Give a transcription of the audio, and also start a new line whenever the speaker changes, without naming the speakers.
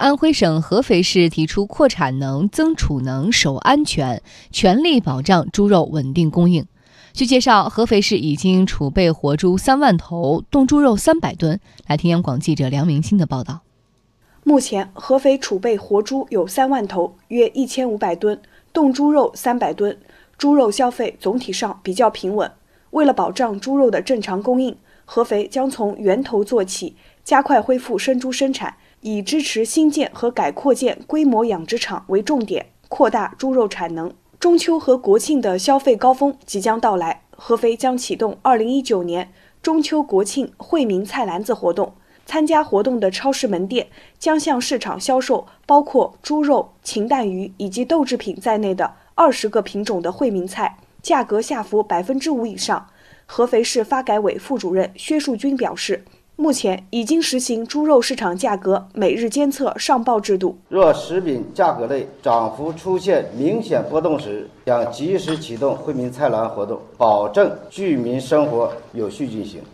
安徽省合肥市提出扩产能、增储能、守安全，全力保障猪肉稳定供应。据介绍，合肥市已经储备活猪三万头，冻猪肉三百吨。来听央广记者梁明星的报道。
目前，合肥储备活猪有三万头，约一千五百吨，冻猪肉三百吨，猪肉消费总体上比较平稳。为了保障猪肉的正常供应，合肥将从源头做起，加快恢复生猪生产。以支持新建和改扩建规模养殖场为重点，扩大猪肉产能。中秋和国庆的消费高峰即将到来，合肥将启动2019年中秋国庆惠民菜篮子活动。参加活动的超市门店将向市场销售包括猪肉、禽蛋鱼以及豆制品在内的二十个品种的惠民菜，价格下浮百分之五以上。合肥市发改委副主任薛树军表示。目前已经实行猪肉市场价格每日监测上报制度。
若食品价格类涨幅出现明显波动时，将及时启动惠民菜篮活动，保证居民生活有序进行。